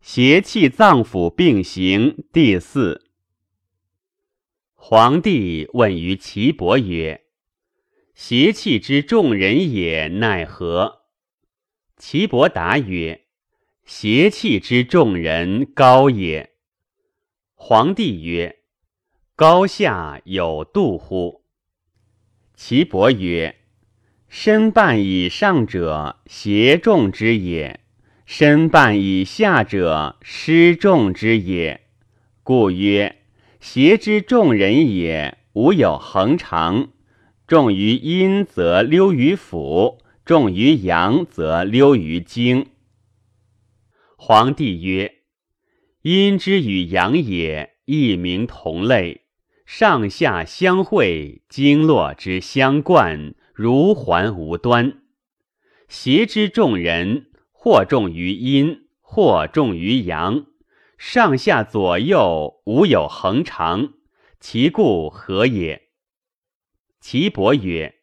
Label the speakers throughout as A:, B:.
A: 邪气脏腑并行第四。皇帝问于岐伯曰：“邪气之众人也，奈何？”岐伯答曰：“邪气之众人高也。”皇帝曰：“高下有度乎？”岐伯曰：“身半以上者，邪众之也。”身半以下者，失众之也。故曰：邪之众人也，无有恒常。重于阴则溜于腑，重于阳则溜于经。皇帝曰：阴之与阳也，异名同类，上下相会，经络之相贯，如环无端。邪之众人。或重于阴，或重于阳，上下左右无有恒常，其故何也？岐伯曰：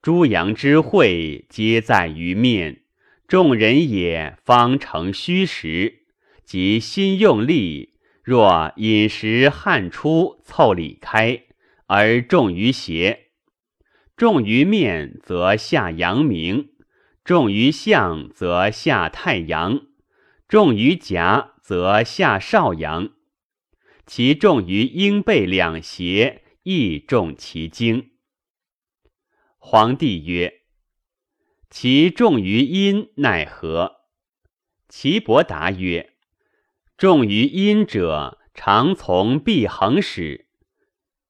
A: 诸阳之会，皆在于面。众人也，方成虚实。即心用力，若饮食汗出，凑里开，而重于邪；重于面，则下阳明。重于相，则下太阳；重于夹，则下少阳。其重于阴背两胁，亦重其经。皇帝曰：其重于阴，奈何？岐伯答曰：重于阴者，常从必恒始。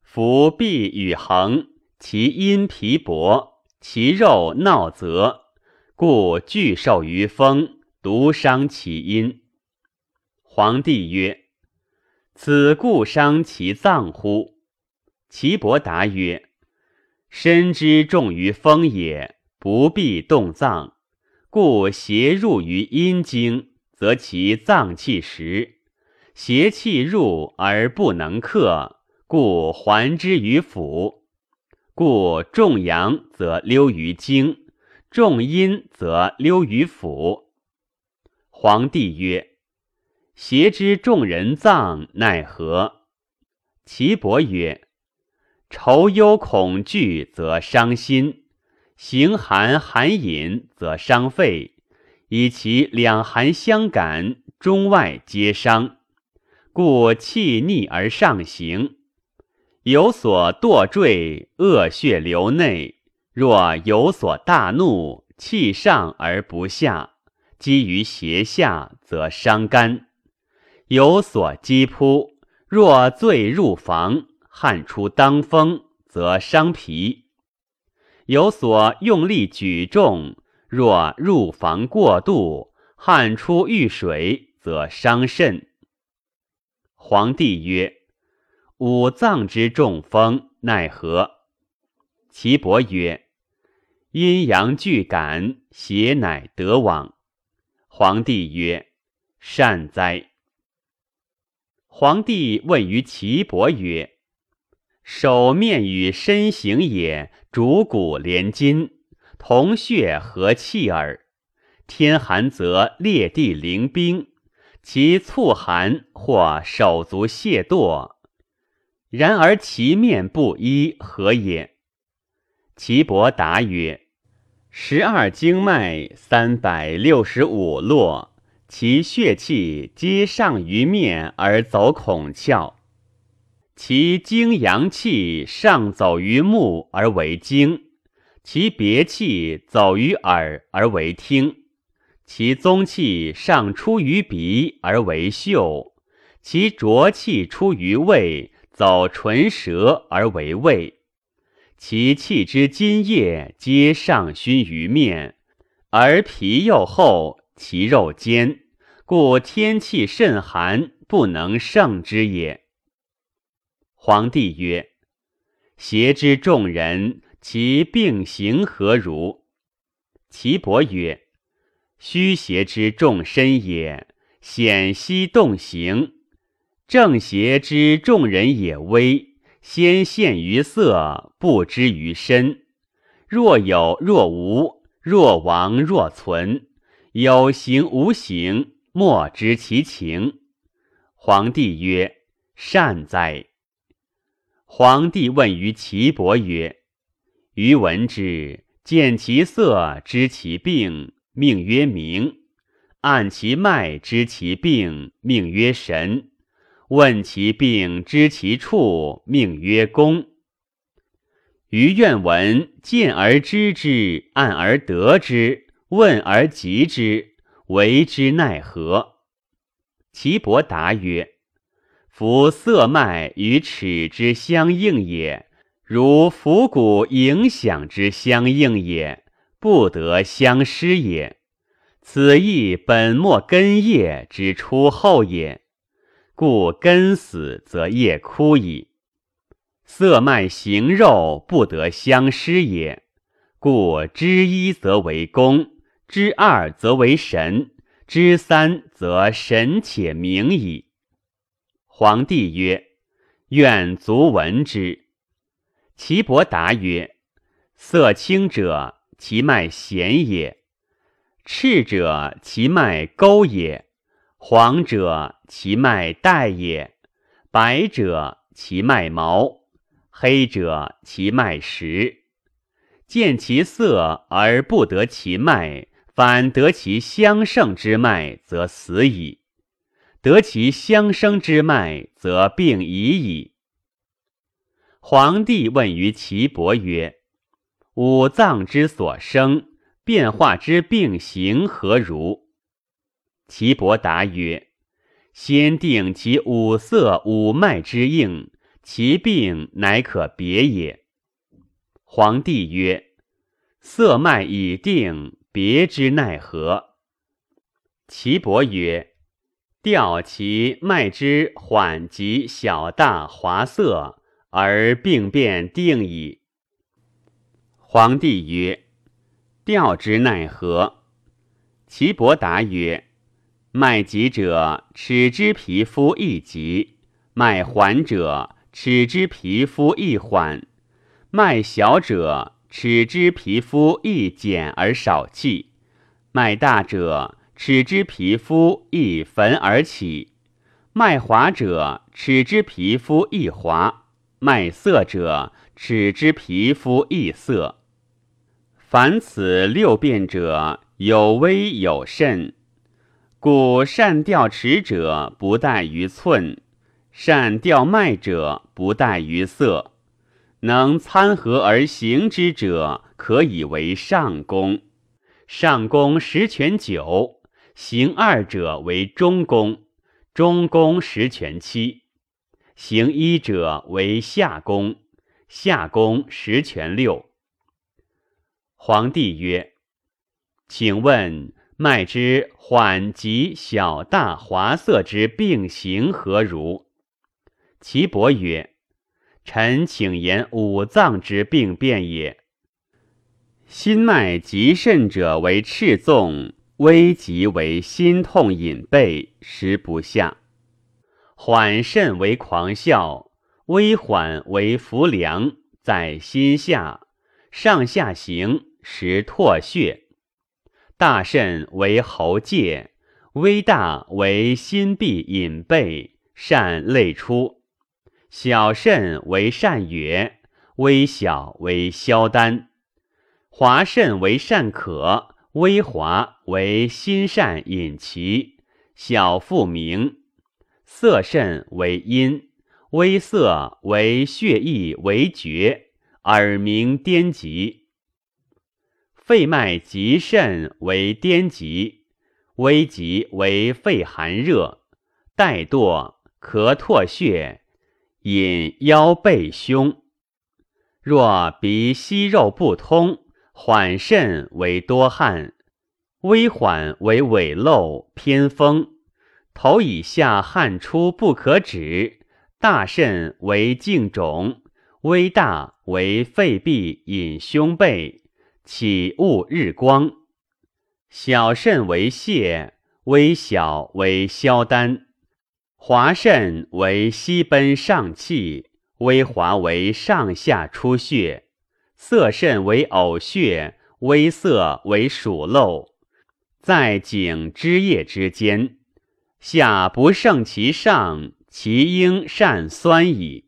A: 夫臂与恒，其阴皮薄，其肉闹泽。故拒受于风，独伤其阴。皇帝曰：“此故伤其脏乎？”岐伯答曰：“身之重于风也，不必动脏，故邪入于阴经，则其脏气实；邪气入而不能克，故还之于腑。故重阳则溜于经。”重阴则溜于腑。皇帝曰：“邪之众人脏奈何？”岐伯曰：“愁忧恐惧则伤心，形寒寒饮则伤肺，以其两寒相感，中外皆伤。故气逆而上行，有所堕坠，恶血流内。”若有所大怒，气上而不下，积于胁下，则伤肝；有所击扑，若醉入房，汗出当风，则伤脾；有所用力举重，若入房过度，汗出遇水，则伤肾。皇帝曰：五脏之中风，奈何？岐伯曰。阴阳俱感，邪乃得往。皇帝曰：“善哉。”皇帝问于岐伯曰：“手面与身形也，主骨连筋，同血合气耳。天寒则裂地凌冰，其促寒或手足懈惰。然而其面不一，何也？”岐伯答曰：“十二经脉，三百六十五络，其血气皆上于面而走孔窍；其精阳气上走于目而为经，其别气走于耳而为听，其宗气上出于鼻而为嗅，其浊气出于胃，走唇舌而为味。”其气之津液皆上熏于面，而皮又厚，其肉坚，故天气甚寒，不能胜之也。皇帝曰：邪之众人，其病行何如？岐伯曰：虚邪之众身也，险兮动行；正邪之众人也微。先现于色，不知于身。若有若无，若亡若存，有形无形，莫知其情。皇帝曰：“善哉。”皇帝问于岐伯曰：“余闻之，见其色，知其病，命曰明；按其脉，知其病，命曰神；问其病，知其处，命曰公。”余愿闻见而知之，按而得之，问而及之，为之奈何？岐伯答曰：“夫色脉与齿之相应也，如伏骨影响之相应也，不得相失也。此亦本末根叶之出后也，故根死则叶枯矣。”色脉形肉不得相失也，故知一则为公，知二则为神，知三则神且明矣。皇帝曰：“愿卒闻之。”岐伯答曰：“色青者，其脉弦也；赤者，其脉钩也；黄者，其脉带也；白者，其脉毛。”黑者其脉实，见其色而不得其脉，反得其相胜之脉，则死矣；得其相生之脉，则病已矣。皇帝问于岐伯曰：“五脏之所生，变化之病形何如？”岐伯答曰：“先定其五色五脉之应。”其病乃可别也。皇帝曰：“色脉已定，别之奈何？”岐伯曰：“调其脉之缓急小大华色，而病变定矣。”皇帝曰：“调之奈何？”岐伯答曰：“脉急者，尺之皮肤易急；脉缓者，”尺之皮肤易缓，脉小者，尺之皮肤易减而少气；脉大者，尺之皮肤易焚而起；脉滑者，尺之皮肤易滑；脉涩者，尺之皮肤易涩。凡此六变者，有微有甚，故善调持者，不怠于寸。善调脉者，不怠于色；能参合而行之者，可以为上公。上公十全九，行二者为中公，中公十全七，行一者为下公，下功十全六。皇帝曰：“请问脉之缓急小大滑色之病形何如？”岐伯曰：“臣请言五脏之病变也。心脉急甚者为赤纵，危急为心痛隐背，食不下；缓甚为狂笑，微缓为浮凉，在心下，上下行，时唾血；大甚为喉界，微大为心闭隐背，善泪出。”小肾为善哕，微小为消丹；华肾为善可，微华为心善引其。小腹明，色肾为阴，微色为血液为绝，耳鸣颠急。肺脉急肾为颠急，微急为肺寒热，带堕咳唾血。引腰背胸，若鼻息肉不通，缓肾为多汗，微缓为痿漏偏风，头以下汗出不可止，大肾为颈肿，微大为肺闭引胸背，起恶日光，小肾为泻，微小为消丹。滑肾为西奔上气，微滑为上下出血；涩肾为呕血，微涩为数漏，在颈枝叶之间。下不胜其上，其应善酸矣。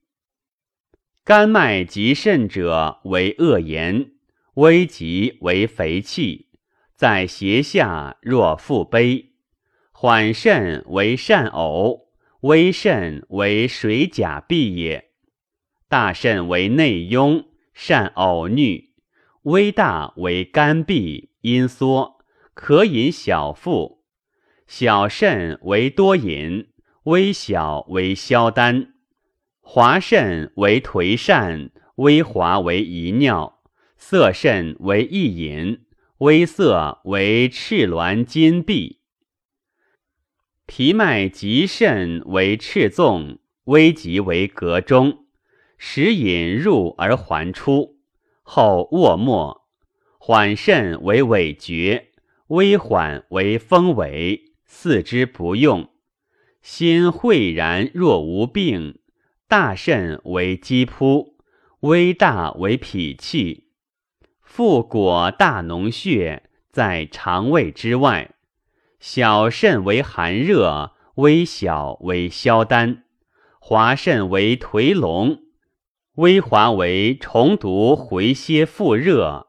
A: 肝脉及肾者为恶言，危急为肥气，在胁下若腹悲。缓肾为善呕，微肾为水甲闭也。大肾为内壅，善呕衄；微大为肝闭，阴缩，可饮小腹。小肾为多饮，微小为消丹；滑肾为颓疝，微滑为遗尿；涩肾为一饮，微涩为赤挛筋闭。脾脉急肾为赤纵，微急为膈中。时引入而还出，后卧没。缓肾为尾绝，微缓为风尾。四肢不用，心晦然若无病。大肾为积扑，微大为脾气。腹果大脓血在肠胃之外。小肾为寒热，微小为消丹。滑肾为颓龙，微滑为重毒回蝎腹热。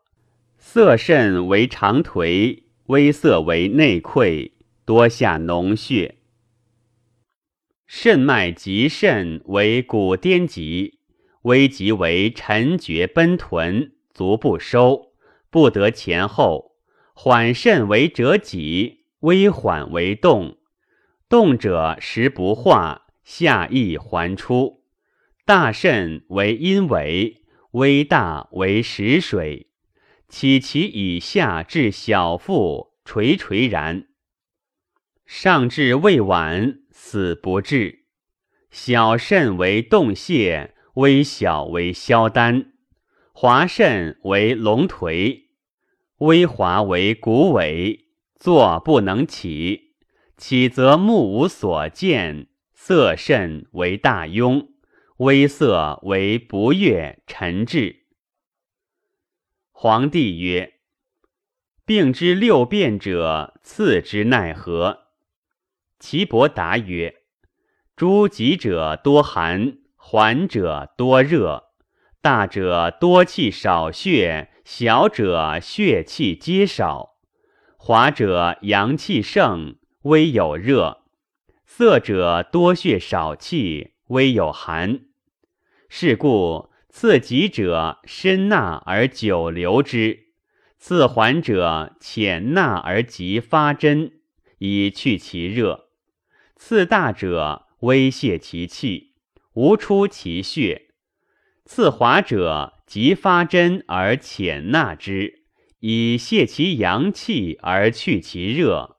A: 涩肾为长颓，微涩为内溃。多下脓血，肾脉急肾为骨颠急，危急为沉厥奔豚，足不收，不得前后。缓肾为折脊，微缓为动，动者时不化，下易还出。大肾为阴痿，微大为实水，起其以下至小腹，垂垂然。上至未晚，死不治。小肾为动泄，微小为消丹。华肾为龙颓，微华为骨痿，坐不能起。起则目无所见。色肾为大庸，微色为不悦沉滞。皇帝曰：病之六变者，次之奈何？岐伯答曰：“诸急者多寒，缓者多热。大者多气少血，小者血气皆少。滑者阳气盛，微有热；涩者多血少气，微有寒。是故刺急者深纳而久留之，刺缓者浅纳而急发针，以去其热。”刺大者微泄其气，无出其血；次滑者即发针而浅纳之，以泄其阳气而去其热；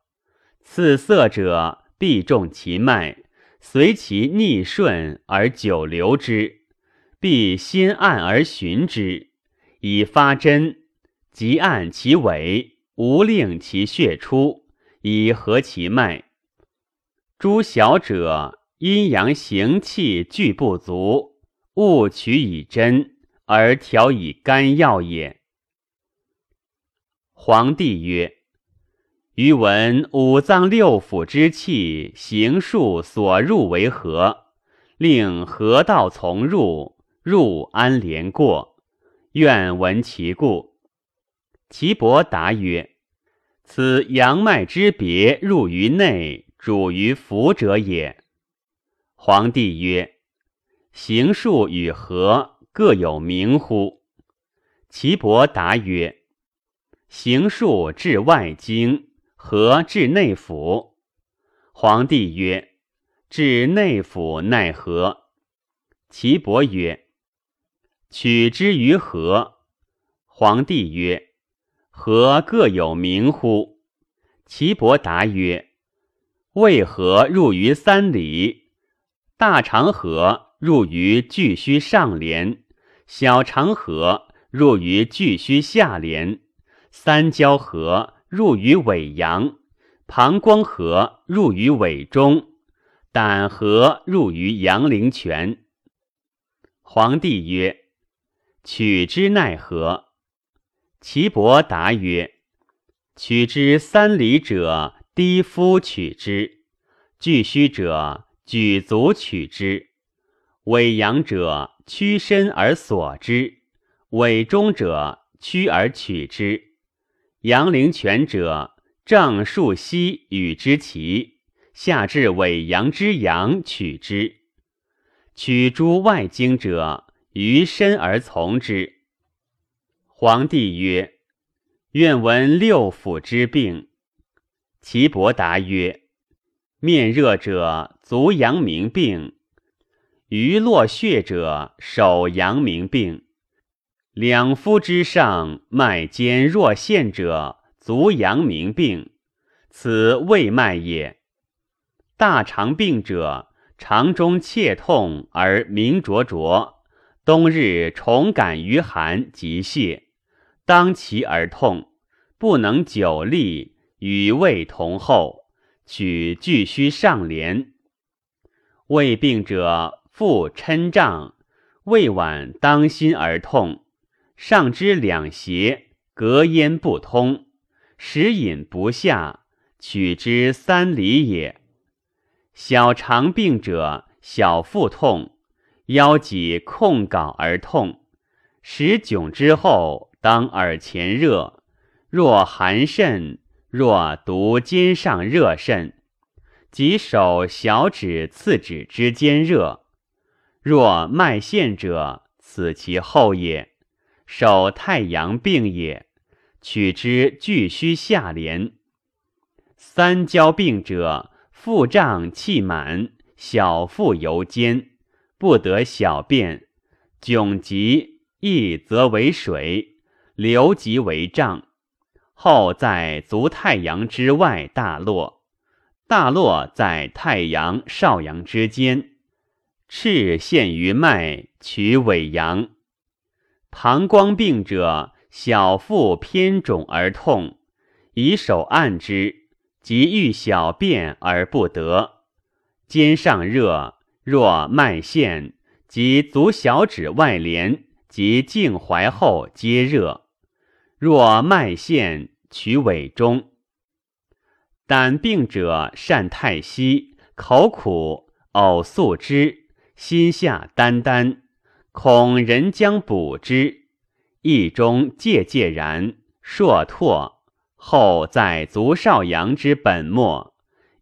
A: 刺涩者必中其脉，随其逆顺而久留之，必心暗而循之，以发针，即按其尾，无令其血出，以合其脉。诸小者，阴阳行气俱不足，勿取以针而调以肝药也。皇帝曰：“余闻五脏六腑之气行数所入为何？令河道从入，入安连过？愿闻其故。”岐伯答曰：“此阳脉之别入于内。”主于腑者也。皇帝曰：“行数与和各有名乎？”岐伯答曰：“行数治外经，和治内府。”皇帝曰：“治内府奈何？”岐伯曰：“取之于和。”皇帝曰：“和各有名乎？”岐伯答曰：为何入于三里？大长河入于巨虚上廉，小长河入于巨虚下廉，三焦河入于尾阳，膀胱河入于尾中，胆河入于阳陵泉。皇帝曰：“取之奈何？”岐伯答曰：“取之三里者。”低夫取之，巨虚者举足取之，委阳者屈身而索之，委中者屈而取之。阳陵泉者正数膝与之齐，下至委阳之阳取之。取诸外经者，于身而从之。皇帝曰：“愿闻六腑之病。”岐伯答曰：“面热者，足阳明病；余络血者，手阳明病。两肤之上，脉尖若线者，足阳明病。此胃脉也。大肠病者。”肠中切痛而鸣灼灼，冬日重感于寒，即泄，当其而痛，不能久立，与胃同后，取巨虚上廉。胃病者，腹嗔胀，胃脘当心而痛，上肢两胁隔咽不通，食饮不下，取之三里也。小肠病者，小腹痛，腰脊控睾而痛，食窘之后，当耳前热，若寒甚，若毒肩上热甚，即手小指次指之间热，若脉陷者，此其后也，手太阳病也，取之巨虚下廉。三焦病者。腹胀气满，小腹尤坚，不得小便，窘急，易则为水，流即为胀。后在足太阳之外大落，大落在太阳少阳之间，赤陷于脉，取尾阳。膀胱病者，小腹偏肿而痛，以手按之。即欲小便而不得，肩上热，若脉线，及足小指外连及颈踝后皆热。若脉线，取尾中。胆病者善太息，口苦，呕素汁，心下眈眈，恐人将补之，意中介介然，硕拓。后在足少阳之本末，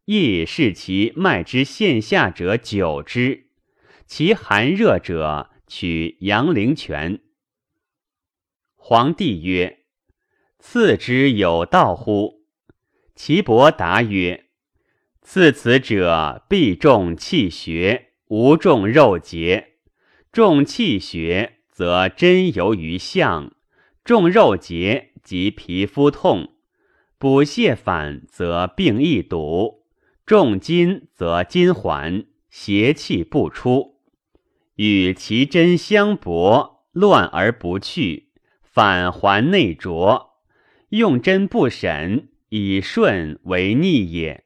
A: 亦视其脉之线下者久之，其寒热者取阳陵泉。皇帝曰：“赐之有道乎？”岐伯答曰：“赐此者，必重气血，无重肉节。重气血，则针由于相；重肉节，即皮肤痛。”补泻反，则病易堵；重筋，则筋缓，邪气不出。与其针相搏，乱而不去，反还内浊。用针不审，以顺为逆也。